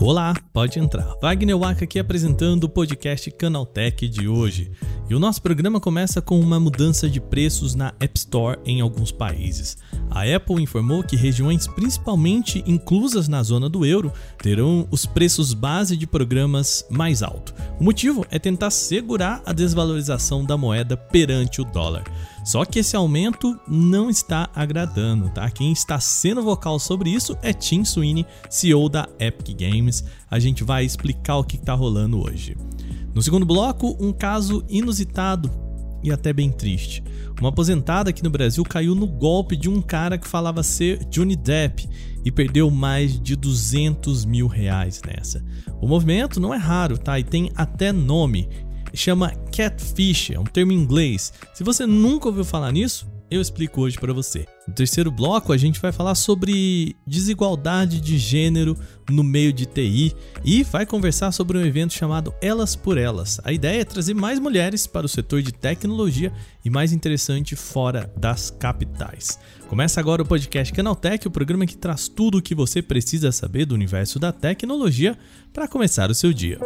Olá, pode entrar. Wagner Waka aqui apresentando o podcast Canaltech de hoje. E o nosso programa começa com uma mudança de preços na App Store em alguns países. A Apple informou que regiões principalmente inclusas na zona do euro terão os preços base de programas mais altos. O motivo é tentar segurar a desvalorização da moeda perante o dólar. Só que esse aumento não está agradando, tá? Quem está sendo vocal sobre isso é Tim Sweeney, CEO da Epic Games. A gente vai explicar o que está rolando hoje. No segundo bloco, um caso inusitado e até bem triste. Uma aposentada aqui no Brasil caiu no golpe de um cara que falava ser Johnny Depp e perdeu mais de 200 mil reais nessa. O movimento não é raro, tá? E tem até nome chama catfish, é um termo em inglês. Se você nunca ouviu falar nisso, eu explico hoje para você. No terceiro bloco, a gente vai falar sobre desigualdade de gênero no meio de TI e vai conversar sobre um evento chamado Elas por Elas. A ideia é trazer mais mulheres para o setor de tecnologia e mais interessante fora das capitais. Começa agora o podcast Canaltech, o programa que traz tudo o que você precisa saber do universo da tecnologia para começar o seu dia.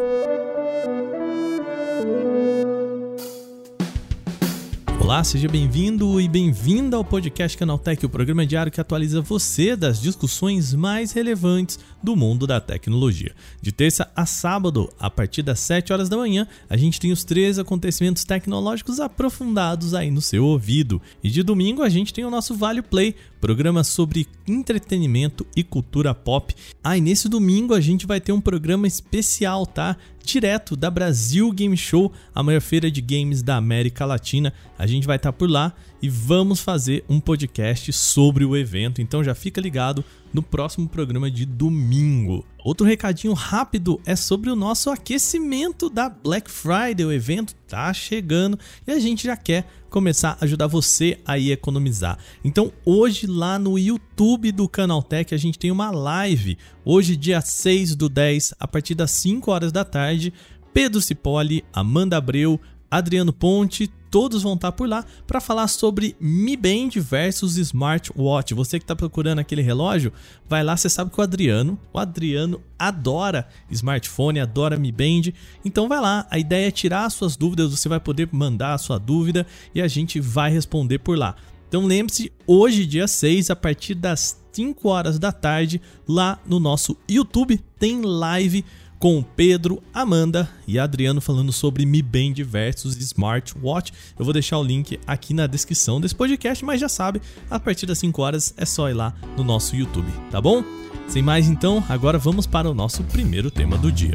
Olá, seja bem-vindo e bem-vinda ao podcast Canaltech, o programa diário que atualiza você das discussões mais relevantes do mundo da tecnologia. De terça a sábado, a partir das 7 horas da manhã, a gente tem os três acontecimentos tecnológicos aprofundados aí no seu ouvido. E de domingo a gente tem o nosso Vale Play, programa sobre entretenimento e cultura pop. Ah, e nesse domingo a gente vai ter um programa especial, tá? Direto da Brasil Game Show, a maior feira de games da América Latina. A gente vai estar tá por lá e vamos fazer um podcast sobre o evento. Então já fica ligado no próximo programa de domingo. Outro recadinho rápido é sobre o nosso aquecimento da Black Friday. O evento tá chegando e a gente já quer começar a ajudar você a economizar. Então, hoje lá no YouTube do Canaltech a gente tem uma live. Hoje, dia 6 do 10, a partir das 5 horas da tarde. Pedro Cipolli, Amanda Abreu, Adriano Ponte, todos vão estar por lá para falar sobre Mi Band versus Smartwatch. Você que está procurando aquele relógio, vai lá, você sabe que o Adriano, o Adriano adora smartphone, adora Mi Band. Então vai lá, a ideia é tirar suas dúvidas, você vai poder mandar a sua dúvida e a gente vai responder por lá. Então lembre-se, hoje, dia 6, a partir das 5 horas da tarde, lá no nosso YouTube tem live com Pedro, Amanda e Adriano falando sobre Mi Band versus Smartwatch. Eu vou deixar o link aqui na descrição desse podcast, mas já sabe, a partir das 5 horas é só ir lá no nosso YouTube, tá bom? Sem mais então, agora vamos para o nosso primeiro tema do dia.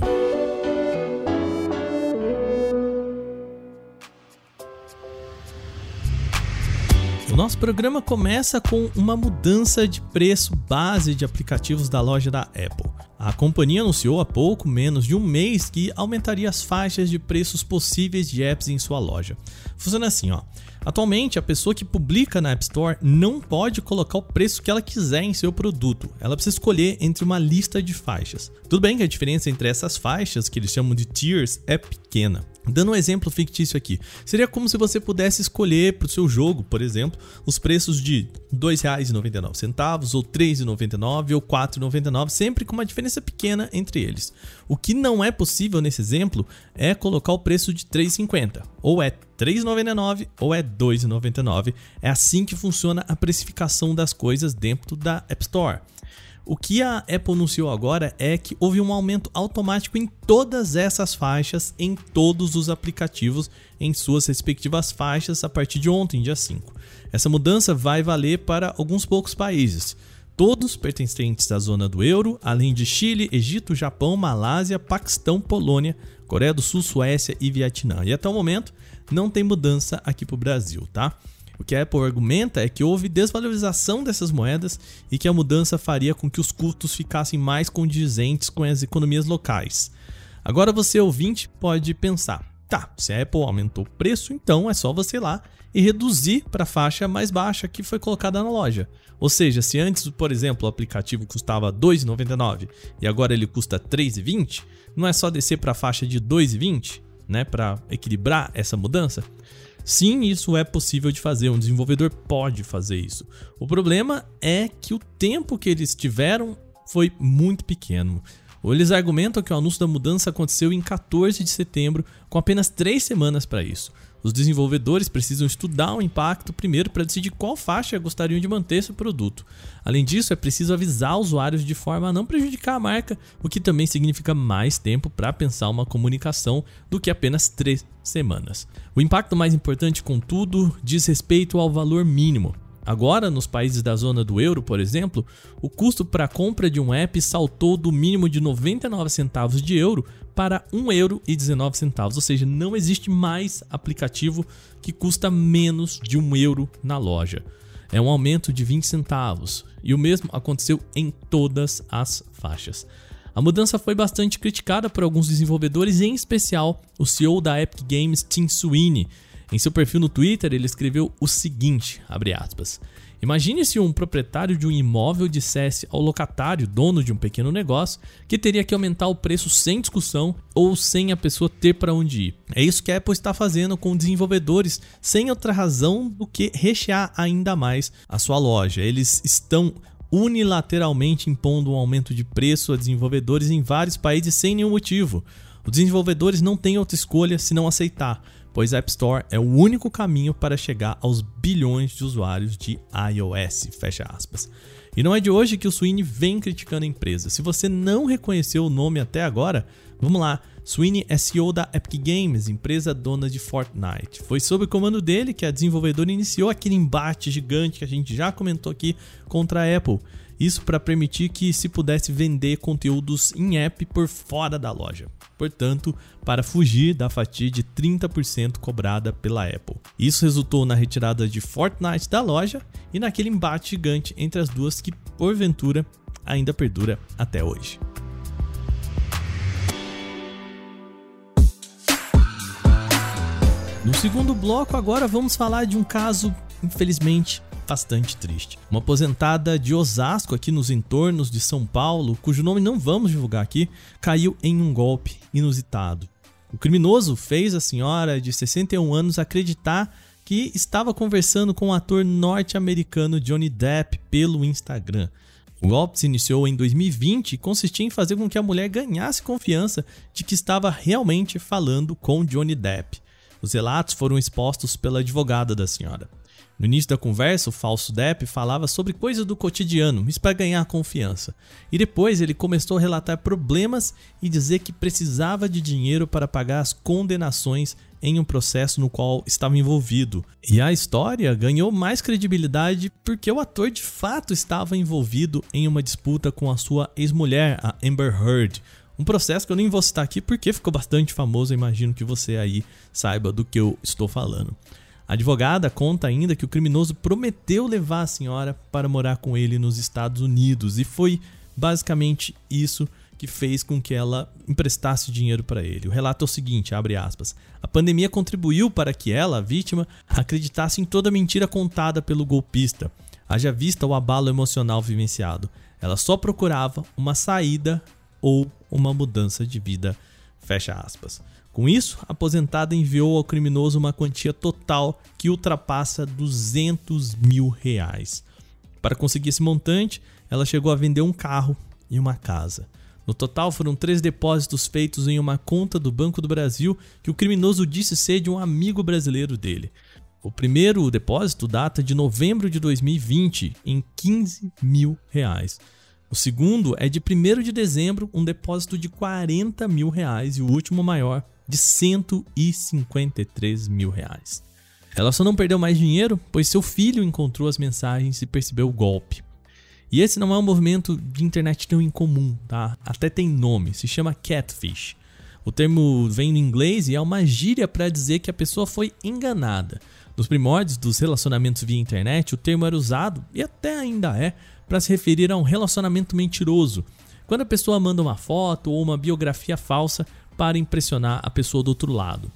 O nosso programa começa com uma mudança de preço base de aplicativos da loja da Apple. A companhia anunciou há pouco menos de um mês que aumentaria as faixas de preços possíveis de apps em sua loja. Funciona assim, ó. Atualmente, a pessoa que publica na App Store não pode colocar o preço que ela quiser em seu produto. Ela precisa escolher entre uma lista de faixas. Tudo bem que a diferença entre essas faixas, que eles chamam de tiers, é pequena. Dando um exemplo fictício aqui, seria como se você pudesse escolher para o seu jogo, por exemplo, os preços de R$ 2,99 ou R$ 3,99 ou R$ 4,99, sempre com uma diferença pequena entre eles. O que não é possível nesse exemplo é colocar o preço de R$ 3,50, ou é R$ 3,99 ou é R$ 2,99. É assim que funciona a precificação das coisas dentro da App Store. O que a Apple anunciou agora é que houve um aumento automático em todas essas faixas, em todos os aplicativos, em suas respectivas faixas a partir de ontem, dia 5. Essa mudança vai valer para alguns poucos países, todos pertencentes à zona do euro, além de Chile, Egito, Japão, Malásia, Paquistão, Polônia, Coreia do Sul, Suécia e Vietnã. E até o momento não tem mudança aqui para o Brasil, tá? O que a Apple argumenta é que houve desvalorização dessas moedas e que a mudança faria com que os custos ficassem mais condizentes com as economias locais. Agora você ouvinte pode pensar: tá, se a Apple aumentou o preço, então é só você ir lá e reduzir para a faixa mais baixa que foi colocada na loja. Ou seja, se antes, por exemplo, o aplicativo custava R$ 2,99 e agora ele custa R$ 3,20, não é só descer para a faixa de R$ 2,20, né, para equilibrar essa mudança? Sim, isso é possível de fazer, um desenvolvedor pode fazer isso. O problema é que o tempo que eles tiveram foi muito pequeno. Eles argumentam que o anúncio da mudança aconteceu em 14 de setembro, com apenas três semanas para isso. Os desenvolvedores precisam estudar o impacto primeiro para decidir qual faixa gostariam de manter esse produto. Além disso, é preciso avisar usuários de forma a não prejudicar a marca, o que também significa mais tempo para pensar uma comunicação do que apenas três semanas. O impacto mais importante, contudo, diz respeito ao valor mínimo. Agora, nos países da zona do euro, por exemplo, o custo para a compra de um app saltou do mínimo de 99 centavos de euro para 1 euro e 19 centavos, ou seja, não existe mais aplicativo que custa menos de 1 euro na loja. É um aumento de 20 centavos, e o mesmo aconteceu em todas as faixas. A mudança foi bastante criticada por alguns desenvolvedores, em especial o CEO da Epic Games, Tim Sweeney, em seu perfil no Twitter, ele escreveu o seguinte, aspas, Imagine se um proprietário de um imóvel dissesse ao locatário, dono de um pequeno negócio, que teria que aumentar o preço sem discussão ou sem a pessoa ter para onde ir. É isso que a Apple está fazendo com desenvolvedores, sem outra razão do que rechear ainda mais a sua loja. Eles estão unilateralmente impondo um aumento de preço a desenvolvedores em vários países sem nenhum motivo. Os desenvolvedores não têm outra escolha senão aceitar pois a App Store é o único caminho para chegar aos bilhões de usuários de iOS, fecha aspas. E não é de hoje que o Sweeney vem criticando a empresa. Se você não reconheceu o nome até agora, vamos lá. Sweeney é CEO da Epic Games, empresa dona de Fortnite. Foi sob o comando dele que a desenvolvedora iniciou aquele embate gigante que a gente já comentou aqui contra a Apple. Isso para permitir que se pudesse vender conteúdos em app por fora da loja. Portanto, para fugir da fatia de 30% cobrada pela Apple. Isso resultou na retirada de Fortnite da loja e naquele embate gigante entre as duas que, porventura, ainda perdura até hoje. No segundo bloco, agora vamos falar de um caso, infelizmente, bastante triste. Uma aposentada de Osasco, aqui nos entornos de São Paulo, cujo nome não vamos divulgar aqui, caiu em um golpe inusitado. O criminoso fez a senhora de 61 anos acreditar que estava conversando com o ator norte-americano Johnny Depp pelo Instagram. O golpe se iniciou em 2020 e consistia em fazer com que a mulher ganhasse confiança de que estava realmente falando com Johnny Depp. Os relatos foram expostos pela advogada da senhora. No início da conversa, o falso Depp falava sobre coisas do cotidiano, isso para ganhar confiança. E depois ele começou a relatar problemas e dizer que precisava de dinheiro para pagar as condenações em um processo no qual estava envolvido. E a história ganhou mais credibilidade porque o ator de fato estava envolvido em uma disputa com a sua ex-mulher, a Amber Heard. Um processo que eu nem vou citar aqui porque ficou bastante famoso, imagino que você aí saiba do que eu estou falando. A advogada conta ainda que o criminoso prometeu levar a senhora para morar com ele nos Estados Unidos e foi basicamente isso que fez com que ela emprestasse dinheiro para ele. O relato é o seguinte, abre aspas: A pandemia contribuiu para que ela, a vítima, acreditasse em toda a mentira contada pelo golpista. Haja vista o abalo emocional vivenciado. Ela só procurava uma saída ou uma mudança de vida. Fecha aspas. Com isso, a aposentada enviou ao criminoso uma quantia total que ultrapassa 200 mil reais. Para conseguir esse montante, ela chegou a vender um carro e uma casa. No total, foram três depósitos feitos em uma conta do Banco do Brasil que o criminoso disse ser de um amigo brasileiro dele. O primeiro depósito data de novembro de 2020 em 15 mil reais. O segundo é de 1 de dezembro, um depósito de 40 mil reais e o último maior de 153 mil reais. Ela só não perdeu mais dinheiro, pois seu filho encontrou as mensagens e percebeu o golpe. E esse não é um movimento de internet tão incomum, tá? Até tem nome, se chama catfish. O termo vem do inglês e é uma gíria para dizer que a pessoa foi enganada. Nos primórdios dos relacionamentos via internet, o termo era usado, e até ainda é, para se referir a um relacionamento mentiroso. Quando a pessoa manda uma foto ou uma biografia falsa para impressionar a pessoa do outro lado.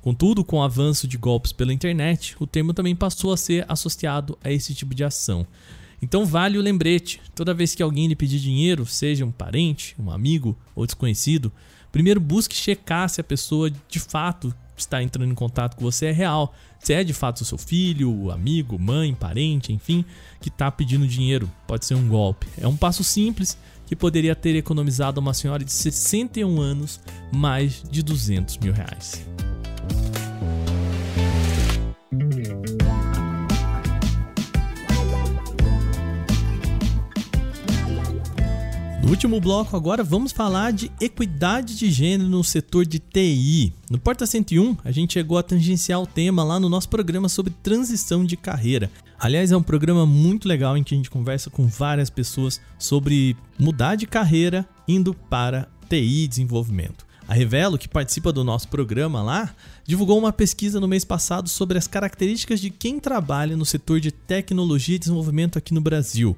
Contudo, com o avanço de golpes pela internet, o termo também passou a ser associado a esse tipo de ação. Então vale o lembrete: toda vez que alguém lhe pedir dinheiro, seja um parente, um amigo ou desconhecido, primeiro busque checar se a pessoa de fato está entrando em contato com você é real. Se é de fato o seu filho, amigo, mãe, parente, enfim, que está pedindo dinheiro, pode ser um golpe. É um passo simples que poderia ter economizado a uma senhora de 61 anos mais de 200 mil reais. Último bloco, agora vamos falar de equidade de gênero no setor de TI. No Porta 101, a gente chegou a tangenciar o tema lá no nosso programa sobre transição de carreira. Aliás, é um programa muito legal em que a gente conversa com várias pessoas sobre mudar de carreira indo para TI e desenvolvimento. A Revelo, que participa do nosso programa lá, divulgou uma pesquisa no mês passado sobre as características de quem trabalha no setor de tecnologia e desenvolvimento aqui no Brasil.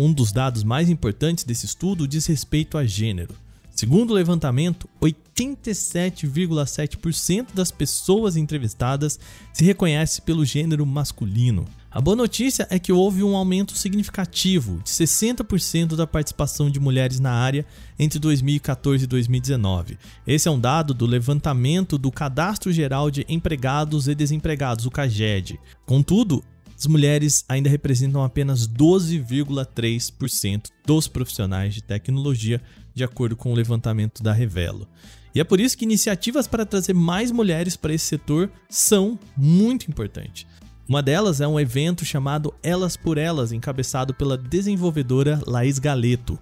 Um dos dados mais importantes desse estudo diz respeito a gênero. Segundo o levantamento, 87,7% das pessoas entrevistadas se reconhece pelo gênero masculino. A boa notícia é que houve um aumento significativo de 60% da participação de mulheres na área entre 2014 e 2019. Esse é um dado do levantamento do Cadastro Geral de Empregados e Desempregados, o CAGED. Contudo, as mulheres ainda representam apenas 12,3% dos profissionais de tecnologia, de acordo com o levantamento da Revelo. E é por isso que iniciativas para trazer mais mulheres para esse setor são muito importantes. Uma delas é um evento chamado Elas por Elas, encabeçado pela desenvolvedora Laís Galeto.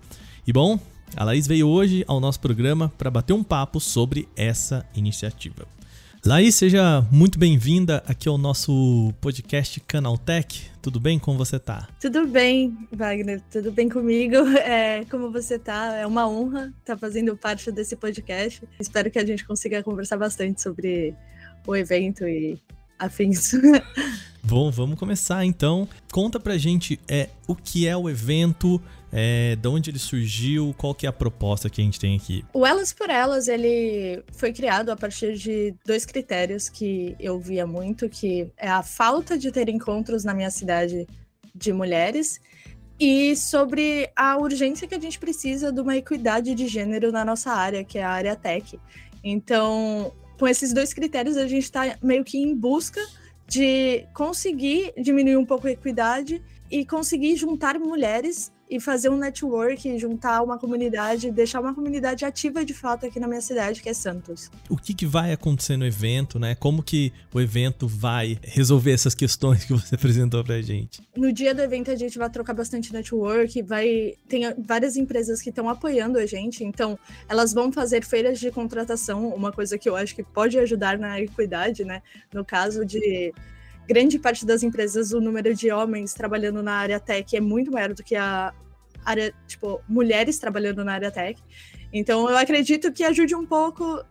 E bom, a Laís veio hoje ao nosso programa para bater um papo sobre essa iniciativa. Laís, seja muito bem-vinda aqui ao nosso podcast Canaltech. Tudo bem? Como você tá? Tudo bem, Wagner. Tudo bem comigo? É, como você tá? É uma honra estar fazendo parte desse podcast. Espero que a gente consiga conversar bastante sobre o evento e afins. Bom, vamos começar então. Conta pra gente é, o que é o evento, é, de onde ele surgiu, qual que é a proposta que a gente tem aqui. O Elas por Elas, ele foi criado a partir de dois critérios que eu via muito, que é a falta de ter encontros na minha cidade de mulheres e sobre a urgência que a gente precisa de uma equidade de gênero na nossa área, que é a área tech. Então, com esses dois critérios, a gente está meio que em busca de conseguir diminuir um pouco a equidade e conseguir juntar mulheres e fazer um network, juntar uma comunidade, deixar uma comunidade ativa de fato aqui na minha cidade, que é Santos. O que, que vai acontecer no evento, né? Como que o evento vai resolver essas questões que você apresentou pra gente? No dia do evento a gente vai trocar bastante network, vai tem várias empresas que estão apoiando a gente, então elas vão fazer feiras de contratação, uma coisa que eu acho que pode ajudar na equidade, né? No caso de grande parte das empresas, o número de homens trabalhando na área tech é muito maior do que a área, tipo, mulheres trabalhando na área tech. Então, eu acredito que ajude um pouco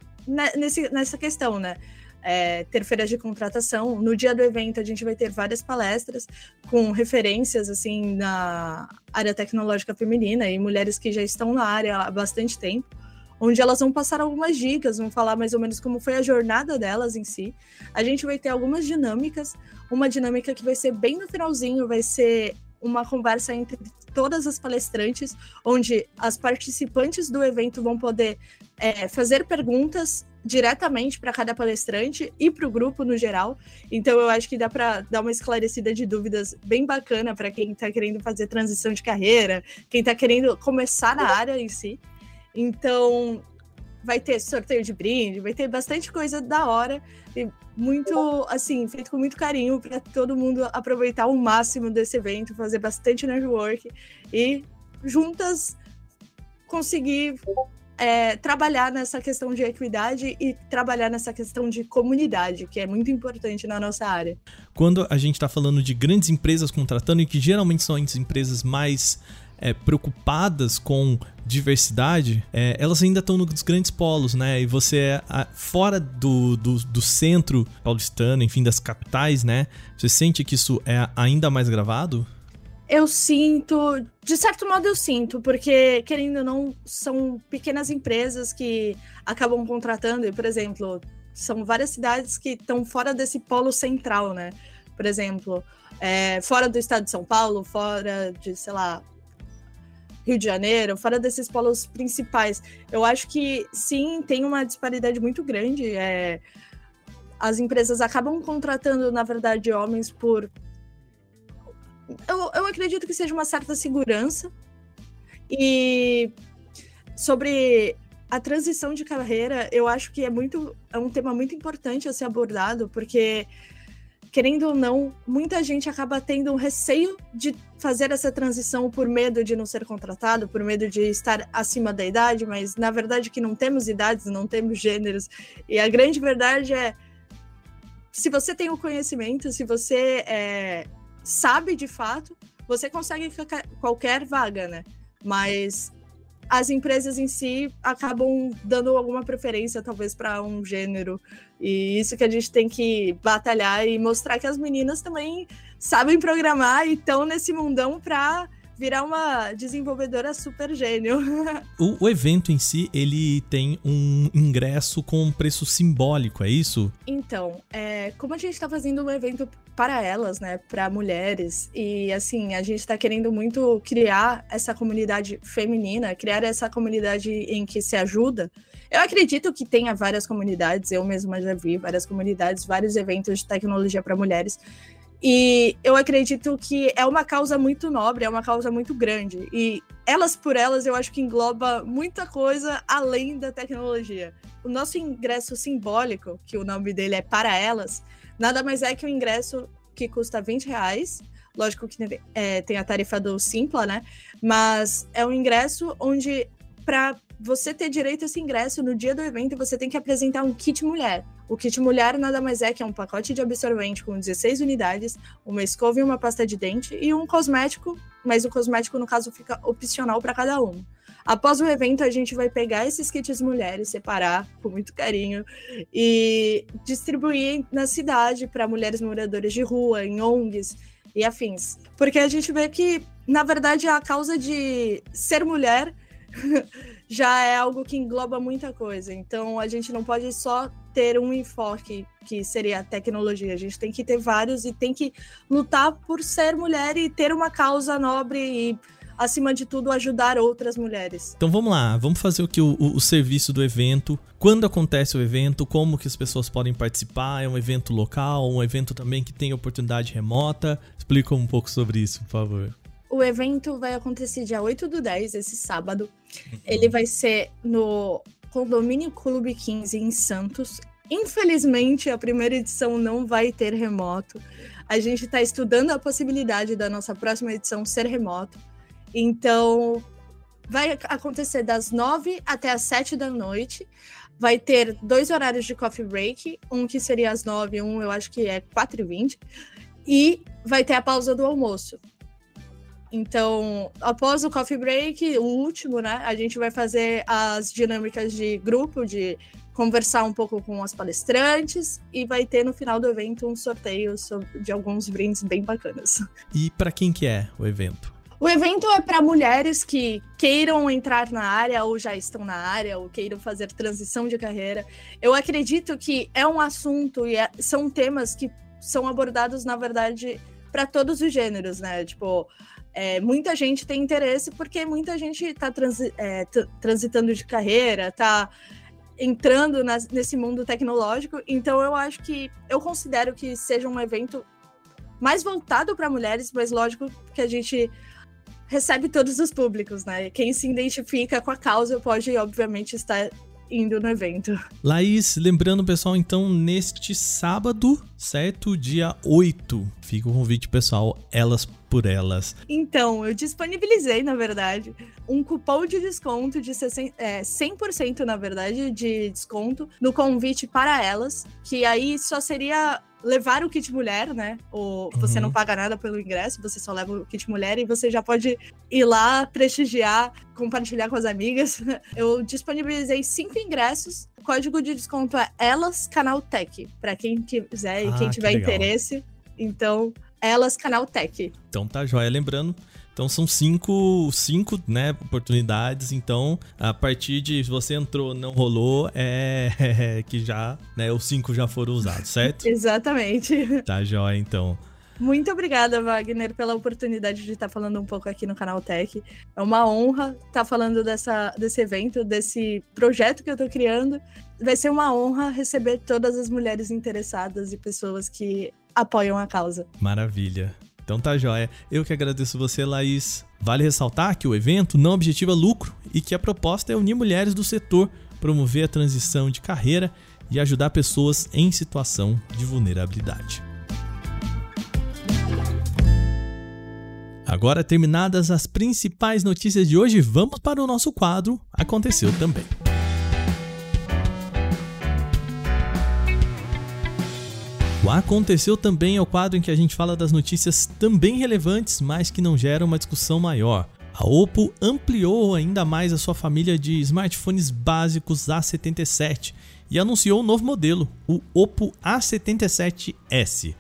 nesse, nessa questão, né? É, ter feiras de contratação. No dia do evento, a gente vai ter várias palestras com referências, assim, na área tecnológica feminina e mulheres que já estão na área há bastante tempo onde elas vão passar algumas dicas, vão falar mais ou menos como foi a jornada delas em si. A gente vai ter algumas dinâmicas, uma dinâmica que vai ser bem no finalzinho, vai ser uma conversa entre todas as palestrantes, onde as participantes do evento vão poder é, fazer perguntas diretamente para cada palestrante e para o grupo no geral. Então eu acho que dá para dar uma esclarecida de dúvidas bem bacana para quem está querendo fazer transição de carreira, quem está querendo começar na área em si. Então, vai ter sorteio de brinde, vai ter bastante coisa da hora e muito, assim, feito com muito carinho para todo mundo aproveitar o máximo desse evento, fazer bastante network e juntas conseguir é, trabalhar nessa questão de equidade e trabalhar nessa questão de comunidade, que é muito importante na nossa área. Quando a gente está falando de grandes empresas contratando, e que geralmente são as empresas mais é, preocupadas com diversidade, é, elas ainda estão nos grandes polos, né? E você é a, fora do, do, do, centro paulistano, enfim, das capitais, né? Você sente que isso é ainda mais gravado? Eu sinto, de certo modo eu sinto, porque querendo ou não, são pequenas empresas que acabam contratando, e, por exemplo, são várias cidades que estão fora desse polo central, né? Por exemplo, é, fora do estado de São Paulo, fora de, sei lá, Rio de Janeiro, fora desses polos principais. Eu acho que sim, tem uma disparidade muito grande. É, as empresas acabam contratando, na verdade, homens por. Eu, eu acredito que seja uma certa segurança. E sobre a transição de carreira, eu acho que é muito é um tema muito importante a ser abordado, porque querendo ou não, muita gente acaba tendo um receio de fazer essa transição por medo de não ser contratado, por medo de estar acima da idade, mas na verdade que não temos idades, não temos gêneros. E a grande verdade é se você tem o conhecimento, se você é, sabe de fato, você consegue qualquer vaga, né? Mas as empresas em si acabam dando alguma preferência, talvez, para um gênero. E isso que a gente tem que batalhar e mostrar que as meninas também sabem programar e estão nesse mundão para virar uma desenvolvedora super gênio. o, o, evento em si, ele tem um ingresso com um preço simbólico, é isso? Então, é, como a gente está fazendo um evento para elas, né, para mulheres, e assim, a gente está querendo muito criar essa comunidade feminina, criar essa comunidade em que se ajuda. Eu acredito que tenha várias comunidades, eu mesma já vi várias comunidades, vários eventos de tecnologia para mulheres, e eu acredito que é uma causa muito nobre, é uma causa muito grande. E elas por elas, eu acho que engloba muita coisa além da tecnologia. O nosso ingresso simbólico, que o nome dele é para elas, nada mais é que um ingresso que custa 20 reais. Lógico que é, tem a tarifa do Simpla, né? Mas é um ingresso onde, para você ter direito a esse ingresso no dia do evento, você tem que apresentar um kit mulher. O kit mulher nada mais é que é um pacote de absorvente com 16 unidades, uma escova e uma pasta de dente e um cosmético, mas o cosmético, no caso, fica opcional para cada um. Após o evento, a gente vai pegar esses kits mulheres, separar com muito carinho e distribuir na cidade para mulheres moradoras de rua, em ONGs e afins. Porque a gente vê que, na verdade, a causa de ser mulher já é algo que engloba muita coisa. Então a gente não pode só ter um enfoque que seria a tecnologia. A gente tem que ter vários e tem que lutar por ser mulher e ter uma causa nobre e acima de tudo ajudar outras mulheres. Então vamos lá, vamos fazer o que o, o, o, serviço do evento, quando acontece o evento, como que as pessoas podem participar, é um evento local, um evento também que tem oportunidade remota. Explica um pouco sobre isso, por favor. O evento vai acontecer dia 8 do 10, esse sábado. Uhum. Ele vai ser no Condomínio Clube 15 em Santos. Infelizmente, a primeira edição não vai ter remoto. A gente está estudando a possibilidade da nossa próxima edição ser remoto. Então, vai acontecer das 9 até as 7 da noite. Vai ter dois horários de coffee break, um que seria às 9, um eu acho que é 4 e 20. E vai ter a pausa do almoço. Então, após o coffee break, o último, né, a gente vai fazer as dinâmicas de grupo, de conversar um pouco com as palestrantes e vai ter no final do evento um sorteio de alguns brindes bem bacanas. E para quem que é o evento? O evento é para mulheres que queiram entrar na área ou já estão na área ou queiram fazer transição de carreira. Eu acredito que é um assunto e é, são temas que são abordados, na verdade, para todos os gêneros, né? Tipo, é, muita gente tem interesse porque muita gente está transi é, transitando de carreira, está entrando nas, nesse mundo tecnológico. Então eu acho que eu considero que seja um evento mais voltado para mulheres, mas lógico que a gente recebe todos os públicos, né? Quem se identifica com a causa pode, obviamente, estar indo no evento. Laís, lembrando pessoal, então neste sábado, certo? Dia 8, fica o convite pessoal, elas por elas. Então, eu disponibilizei, na verdade, um cupom de desconto de 60, é, 100% na verdade de desconto no convite para elas, que aí só seria levar o kit mulher, né? Ou você uhum. não paga nada pelo ingresso, você só leva o kit mulher e você já pode ir lá prestigiar, compartilhar com as amigas. Eu disponibilizei cinco ingressos. O código de desconto é Elas Canal Tech, para quem quiser e ah, quem tiver que interesse. Então, Elas Canal Tech. Então tá joia, lembrando então são cinco, cinco né, oportunidades. Então, a partir de se você entrou não rolou, é, é que já, né, os cinco já foram usados, certo? Exatamente. Tá jóia, então. Muito obrigada, Wagner, pela oportunidade de estar falando um pouco aqui no canal Tech. É uma honra estar falando dessa, desse evento, desse projeto que eu estou criando. Vai ser uma honra receber todas as mulheres interessadas e pessoas que apoiam a causa. Maravilha. Então tá joia. Eu que agradeço você, Laís. Vale ressaltar que o evento não objetiva lucro e que a proposta é unir mulheres do setor, promover a transição de carreira e ajudar pessoas em situação de vulnerabilidade. Agora terminadas as principais notícias de hoje, vamos para o nosso quadro Aconteceu também. O Aconteceu também é o quadro em que a gente fala das notícias também relevantes, mas que não geram uma discussão maior. A Oppo ampliou ainda mais a sua família de smartphones básicos A77 e anunciou um novo modelo, o Oppo A77s.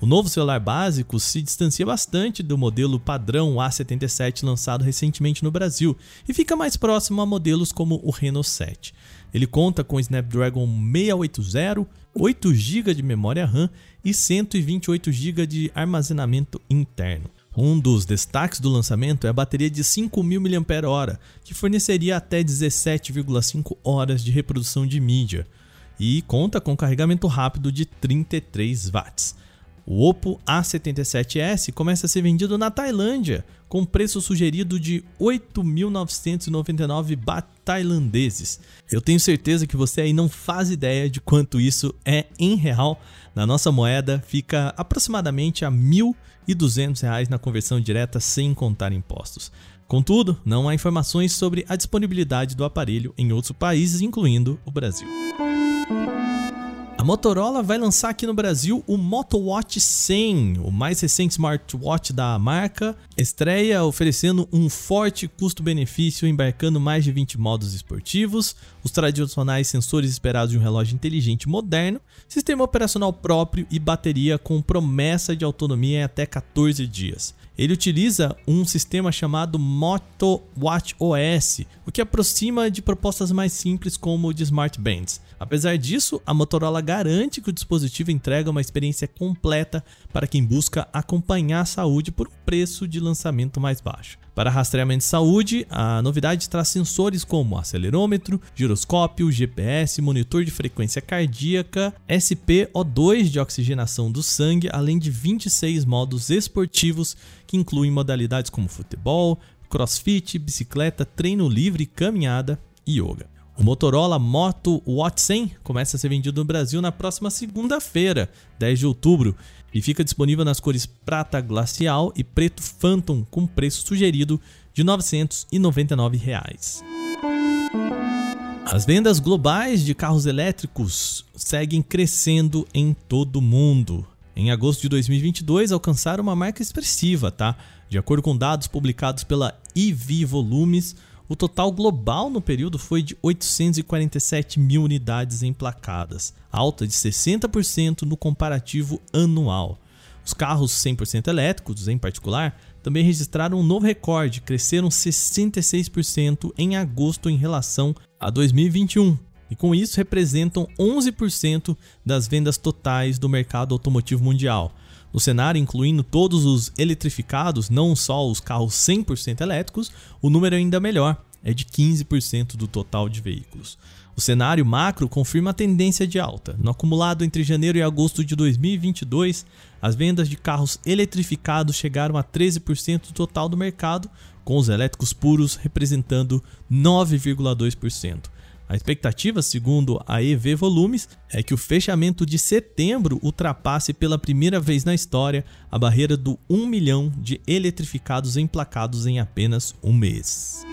O novo celular básico se distancia bastante do modelo padrão A77 lançado recentemente no Brasil e fica mais próximo a modelos como o Reno 7. Ele conta com Snapdragon 680, 8 GB de memória RAM e 128 GB de armazenamento interno. Um dos destaques do lançamento é a bateria de 5.000 mAh, que forneceria até 17,5 horas de reprodução de mídia e conta com carregamento rápido de 33 watts. O Oppo A77s começa a ser vendido na Tailândia, com preço sugerido de 8.999 baht tailandeses. Eu tenho certeza que você aí não faz ideia de quanto isso é em real. Na nossa moeda fica aproximadamente a R$ 1.200 na conversão direta sem contar impostos. Contudo, não há informações sobre a disponibilidade do aparelho em outros países, incluindo o Brasil. A Motorola vai lançar aqui no Brasil o Moto Watch 100, o mais recente smartwatch da marca. Estreia oferecendo um forte custo-benefício, embarcando mais de 20 modos esportivos, os tradicionais sensores esperados de um relógio inteligente moderno, sistema operacional próprio e bateria com promessa de autonomia em até 14 dias. Ele utiliza um sistema chamado Moto Watch OS, o que aproxima de propostas mais simples como o de Smart Bands. Apesar disso, a Motorola garante que o dispositivo entrega uma experiência completa para quem busca acompanhar a saúde por um preço de lançamento mais baixo. Para rastreamento de saúde, a novidade traz sensores como acelerômetro, giroscópio, GPS, monitor de frequência cardíaca, SpO2 de oxigenação do sangue, além de 26 modos esportivos que incluem modalidades como futebol, crossfit, bicicleta, treino livre, caminhada e yoga. O Motorola Moto Watch 100 começa a ser vendido no Brasil na próxima segunda-feira, 10 de outubro, e fica disponível nas cores prata glacial e preto phantom com preço sugerido de 999 reais. As vendas globais de carros elétricos seguem crescendo em todo o mundo. Em agosto de 2022 alcançaram uma marca expressiva, tá? De acordo com dados publicados pela EV Volumes, o total global no período foi de 847 mil unidades emplacadas, alta de 60% no comparativo anual. Os carros 100% elétricos, em particular, também registraram um novo recorde, cresceram 66% em agosto em relação a 2021, e com isso representam 11% das vendas totais do mercado automotivo mundial. No cenário, incluindo todos os eletrificados, não só os carros 100% elétricos, o número é ainda melhor, é de 15% do total de veículos. O cenário macro confirma a tendência de alta. No acumulado entre janeiro e agosto de 2022, as vendas de carros eletrificados chegaram a 13% do total do mercado, com os elétricos puros representando 9,2%. A expectativa, segundo a EV Volumes, é que o fechamento de setembro ultrapasse pela primeira vez na história a barreira do 1 milhão de eletrificados emplacados em apenas um mês.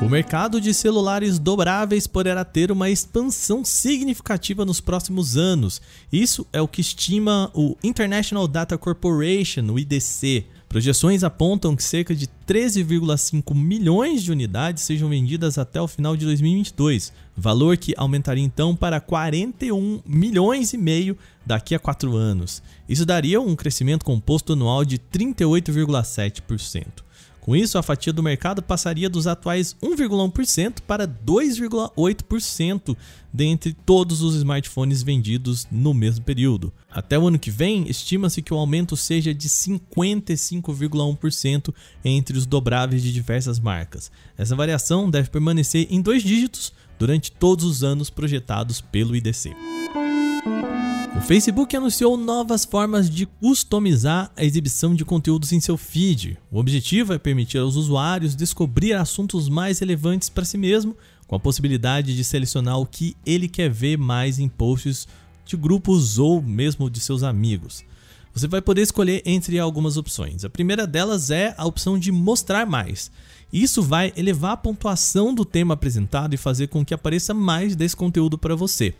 O mercado de celulares dobráveis poderá ter uma expansão significativa nos próximos anos. Isso é o que estima o International Data Corporation, o IDC. Projeções apontam que cerca de 13,5 milhões de unidades sejam vendidas até o final de 2022, valor que aumentaria então para 41 milhões e meio daqui a 4 anos. Isso daria um crescimento composto anual de 38,7%. Com isso, a fatia do mercado passaria dos atuais 1,1% para 2,8% dentre todos os smartphones vendidos no mesmo período. Até o ano que vem, estima-se que o aumento seja de 55,1% entre os dobráveis de diversas marcas. Essa variação deve permanecer em dois dígitos durante todos os anos projetados pelo IDC. O Facebook anunciou novas formas de customizar a exibição de conteúdos em seu feed. O objetivo é permitir aos usuários descobrir assuntos mais relevantes para si mesmo, com a possibilidade de selecionar o que ele quer ver mais em posts de grupos ou mesmo de seus amigos. Você vai poder escolher entre algumas opções. A primeira delas é a opção de mostrar mais. Isso vai elevar a pontuação do tema apresentado e fazer com que apareça mais desse conteúdo para você.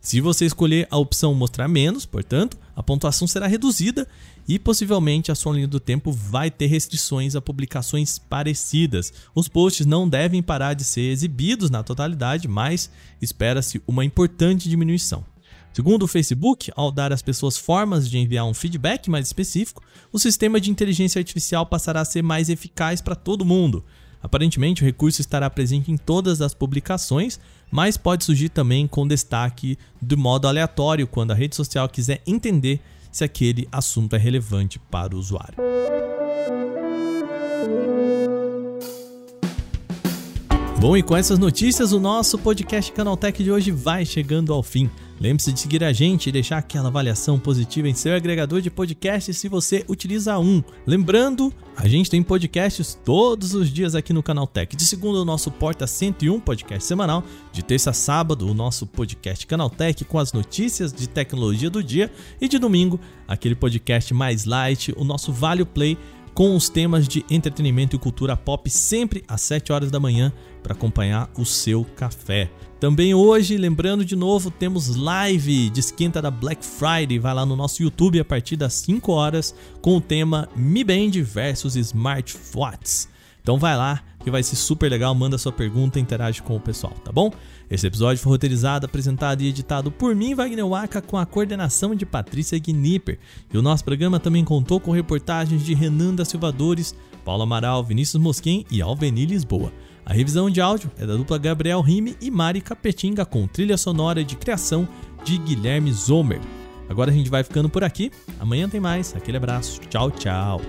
Se você escolher a opção mostrar menos, portanto, a pontuação será reduzida e possivelmente a sua linha do tempo vai ter restrições a publicações parecidas. Os posts não devem parar de ser exibidos na totalidade, mas espera-se uma importante diminuição. Segundo o Facebook, ao dar às pessoas formas de enviar um feedback mais específico, o sistema de inteligência artificial passará a ser mais eficaz para todo mundo. Aparentemente, o recurso estará presente em todas as publicações, mas pode surgir também com destaque de modo aleatório quando a rede social quiser entender se aquele assunto é relevante para o usuário. Bom, e com essas notícias, o nosso podcast Canaltech de hoje vai chegando ao fim. Lembre-se de seguir a gente e deixar aquela avaliação positiva em seu agregador de podcasts se você utiliza um. Lembrando, a gente tem podcasts todos os dias aqui no Canal Tech. De segunda, o nosso Porta 101 podcast semanal. De terça a sábado, o nosso podcast Canal Tech com as notícias de tecnologia do dia. E de domingo, aquele podcast mais light, o nosso Vale Play com os temas de entretenimento e cultura pop sempre às 7 horas da manhã para acompanhar o seu café. Também hoje, lembrando de novo, temos live de esquenta da Black Friday. Vai lá no nosso YouTube a partir das 5 horas com o tema Mi Band versus Smartwatches. Então vai lá que vai ser super legal, manda sua pergunta, interage com o pessoal, tá bom? Esse episódio foi roteirizado, apresentado e editado por mim, Wagner Waka, com a coordenação de Patrícia Gnipper. E o nosso programa também contou com reportagens de Renan da Silvadores, Paulo Amaral, Vinícius Mosquen e Alveni Lisboa. A revisão de áudio é da dupla Gabriel Rime e Mari Capetinga, com trilha sonora de criação de Guilherme Zomer. Agora a gente vai ficando por aqui. Amanhã tem mais. Aquele abraço. Tchau, tchau.